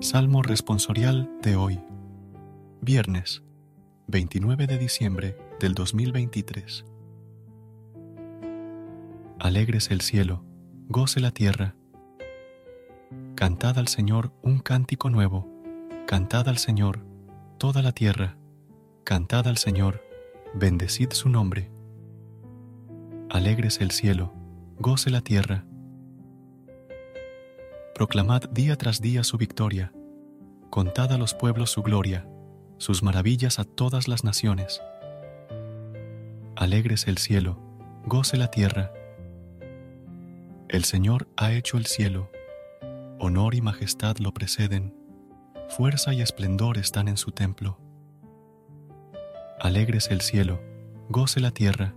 Salmo responsorial de hoy, viernes 29 de diciembre del 2023. Alegres el cielo, goce la tierra. Cantad al Señor un cántico nuevo, cantad al Señor toda la tierra, cantad al Señor, bendecid su nombre. Alegres el cielo, goce la tierra. Proclamad día tras día su victoria Contad a los pueblos su gloria, sus maravillas a todas las naciones. Alegres el cielo, goce la tierra. El Señor ha hecho el cielo, honor y majestad lo preceden, fuerza y esplendor están en su templo. Alegres el cielo, goce la tierra.